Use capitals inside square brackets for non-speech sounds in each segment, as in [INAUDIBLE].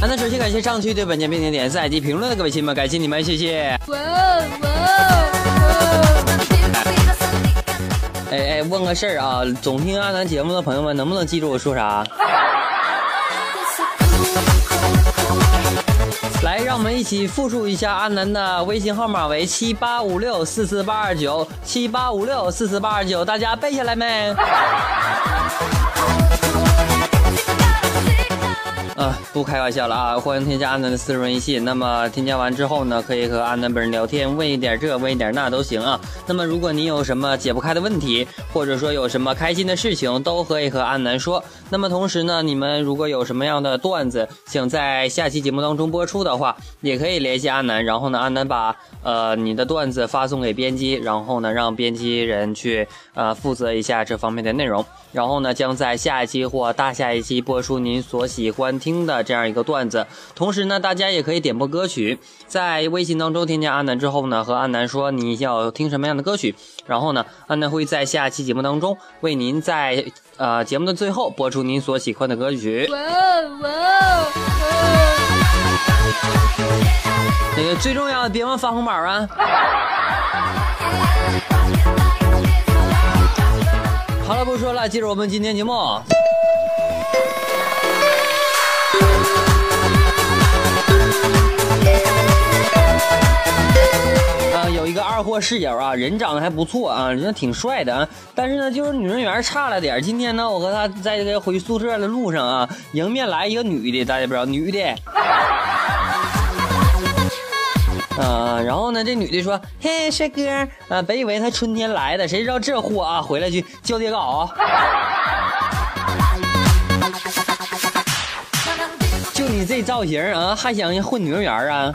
阿南首先感谢上期对本节目点点赞及评论的各位亲们，感谢你们，谢谢。哇哇！哎哎，问个事儿啊，总听阿南节目的朋友们，能不能记住我说啥？来，让我们一起复述一下阿南的微信号码为七八五六四四八二九七八五六四四八二九，大家背下来没？啊，不开玩笑了啊！欢迎添加阿南的私人微信。那么添加完之后呢，可以和阿南本人聊天，问一点这，问一点那都行啊。那么如果你有什么解不开的问题，或者说有什么开心的事情，都可以和阿南说。那么同时呢，你们如果有什么样的段子想在下期节目当中播出的话，也可以联系阿南。然后呢，阿南把呃你的段子发送给编辑，然后呢让编辑人去呃负责一下这方面的内容。然后呢，将在下一期或大下一期播出您所喜欢听的这样一个段子。同时呢，大家也可以点播歌曲，在微信当中添加阿南之后呢，和阿南说你要听什么样的歌曲。然后呢，阿南会在下期节目当中为您在呃节目的最后播出您所喜欢的歌曲。哇哇！那个最重要的，别忘发红包啊！好了，不说了，进入我们今天节目。一个二货室友啊，人长得还不错啊，人挺帅的啊，但是呢，就是女人缘差了点。今天呢，我和他在这个回宿舍的路上啊，迎面来一个女的，大家不知道女的。啊，然后呢，这女的说：“嘿，帅哥，啊，本以为他春天来的，谁知道这货啊，回来去叫爹搞，就你这造型啊，还想混女人缘啊？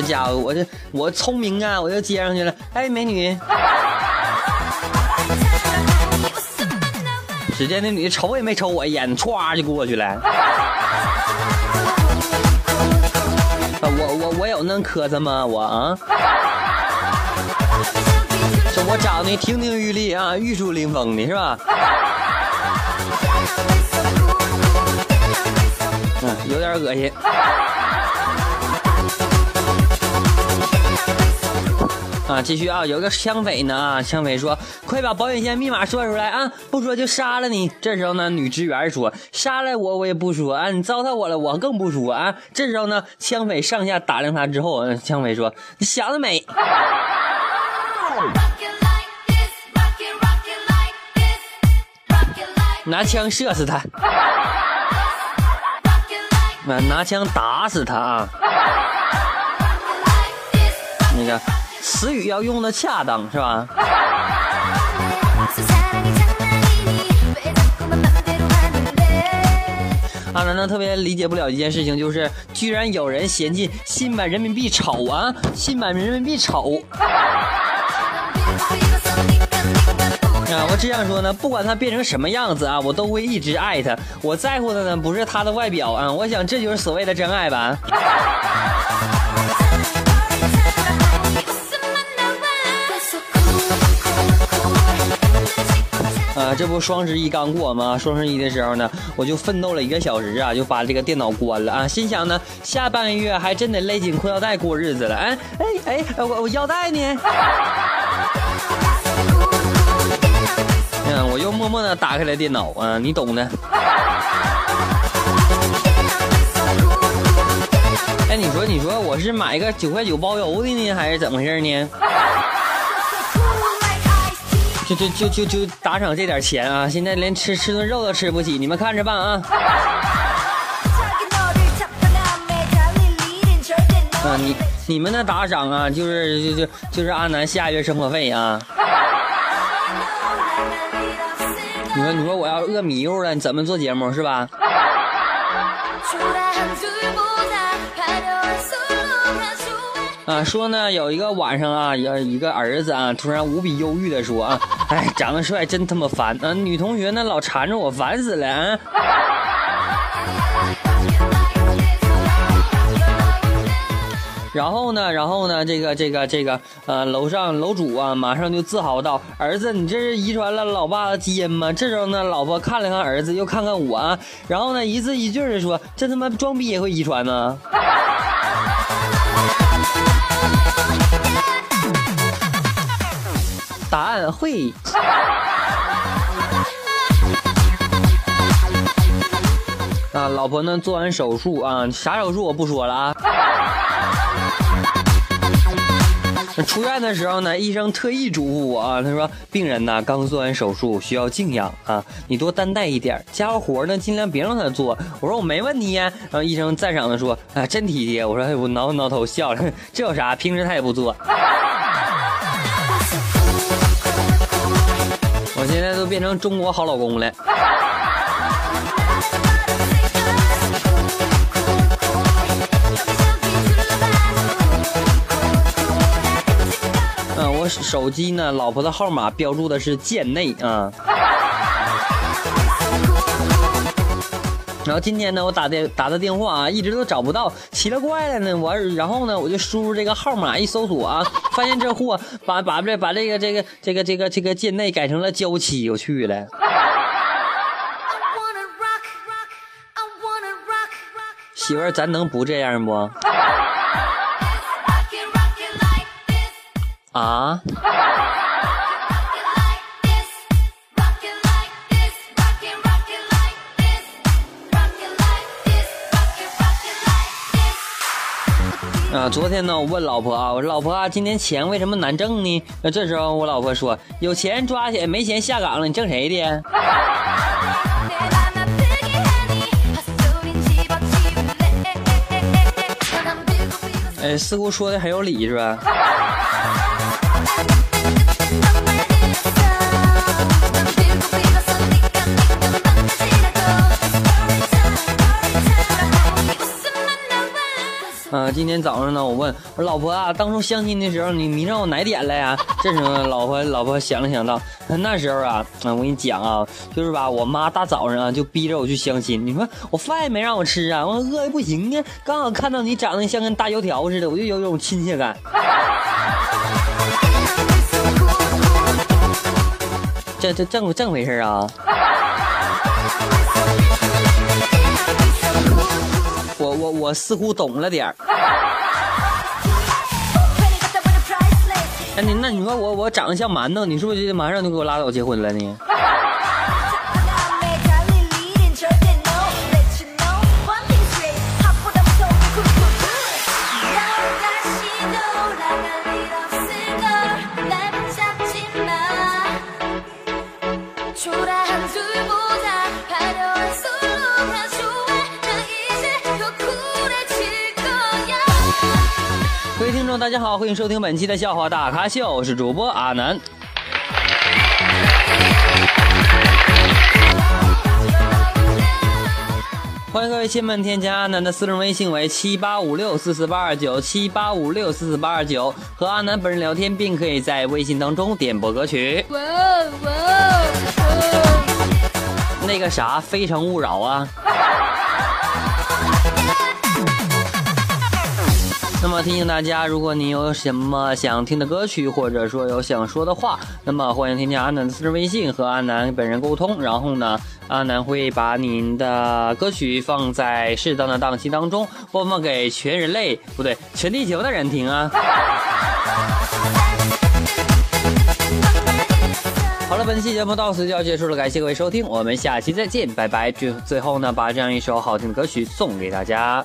这家伙，我这我聪明啊，我就接上去了。哎，美女，只见那女的瞅也没瞅我一眼，歘就过去了。”我我我有那磕碜吗？我啊，这我长得亭亭玉立啊，玉树临风的是吧？嗯，有点恶心。啊，继续啊！有个枪匪呢啊，枪匪说：“快把保险箱密码说出来啊！不说就杀了你。”这时候呢，女职员说：“杀了我我也不说啊！你糟蹋我了，我更不说啊！”这时候呢，枪匪上下打量他之后，枪匪说：“你想得美！” [LAUGHS] 拿枪射死他！拿拿枪打死他啊！[LAUGHS] 那个。词语要用的恰当，是吧？阿南呢特别理解不了一件事情，就是居然有人嫌弃新版人民币丑啊！新版人民币丑啊！我只想说呢，不管它变成什么样子啊，我都会一直爱它。我在乎的呢，不是它的外表啊，我想这就是所谓的真爱吧。这不双十一刚过吗？双十一的时候呢，我就奋斗了一个小时啊，就把这个电脑关了啊。心想呢，下半个月还真得勒紧裤腰带过日子了。哎哎哎，我我腰带呢？嗯，我又默默的打开了电脑啊，你懂的。哎，你说你说我是买个九块九包邮的呢，还是怎么回事呢？就就就就就打赏这点钱啊！现在连吃吃顿肉都吃不起，你们看着办啊！啊，你你们的打赏啊，就是就就就是阿南下月生活费啊！你说你说我要饿迷糊了，你怎么做节目是吧？啊，说呢，有一个晚上啊，有一个儿子啊，突然无比忧郁的说啊，哎，[LAUGHS] 长得帅真他妈烦啊，女同学呢老缠着我，烦死了啊。[LAUGHS] 然后呢，然后呢，这个这个这个呃，楼上楼主啊，马上就自豪道：“儿子，你这是遗传了老爸的基因吗？”这时候呢，老婆看了看儿子，又看看我，啊，然后呢，一字一句的说：“这他妈装逼也会遗传呢？” [LAUGHS] 答案会。啊，老婆呢？做完手术啊，啥手术我不说了啊。出院的时候呢，医生特意嘱咐我啊，他说病人呢刚做完手术，需要静养啊，你多担待一点，家务活呢尽量别让他做。我说我没问题呀。然后医生赞赏的说啊，真体贴。我说，我挠挠头笑了，[LAUGHS] 这有啥？平时他也不做。现在都变成中国好老公了。嗯，我手机呢，老婆的号码标注的是贱内啊。然后今天呢，我打电打的电话啊，一直都找不到，奇了怪了呢。我然后呢，我就输入这个号码一搜索啊，[LAUGHS] 发现这货把把这把这个这个这个这个这个贱内改成了娇妻，我去了。媳妇儿，咱能不这样不？啊？[LAUGHS] 啊，昨天呢，我问老婆啊，我说老婆啊，今年钱为什么难挣呢？那这时候我老婆说，有钱抓起来，没钱下岗了，你挣谁的？[LAUGHS] 哎，似乎说的很有理，是吧？今天早上呢，我问我老婆啊，当初相亲的时候，你迷上我哪点了呀？[LAUGHS] 这时候老婆老婆想了想道，那时候啊，啊，我跟你讲啊，就是吧，我妈大早上啊就逼着我去相亲，你说我饭也没让我吃啊，我饿的不行啊，刚好看到你长得像跟大油条似的，我就有种亲切感。这这正正回事啊？我似乎懂了点儿。哎，你那你说我我长得像馒头，你是不是就马上就给我拉倒结婚了呢呢？大家好，欢迎收听本期的笑话大咖秀，我是主播阿南。欢迎各位亲们添加阿南的私人微信为七八五六四四八二九七八五六四四八二九，和阿南本人聊天，并可以在微信当中点播歌曲。哇哇那个啥，非诚勿扰啊！[LAUGHS] 提醒大家，如果您有什么想听的歌曲，或者说有想说的话，那么欢迎添加阿南的私人微信和阿南本人沟通。然后呢，阿南会把您的歌曲放在适当的档期当中播放给全人类，不对，全地球的人听啊。好了，本期节目到此就要结束了，感谢各位收听，我们下期再见，拜拜。最最后呢，把这样一首好听的歌曲送给大家。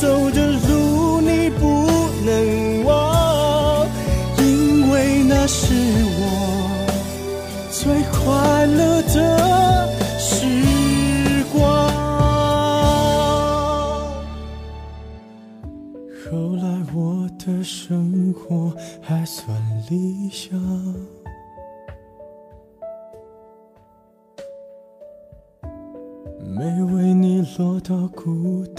走的路，你不能忘，因为那是我最快乐的时光。后来我的生活还算理想。没为你落到孤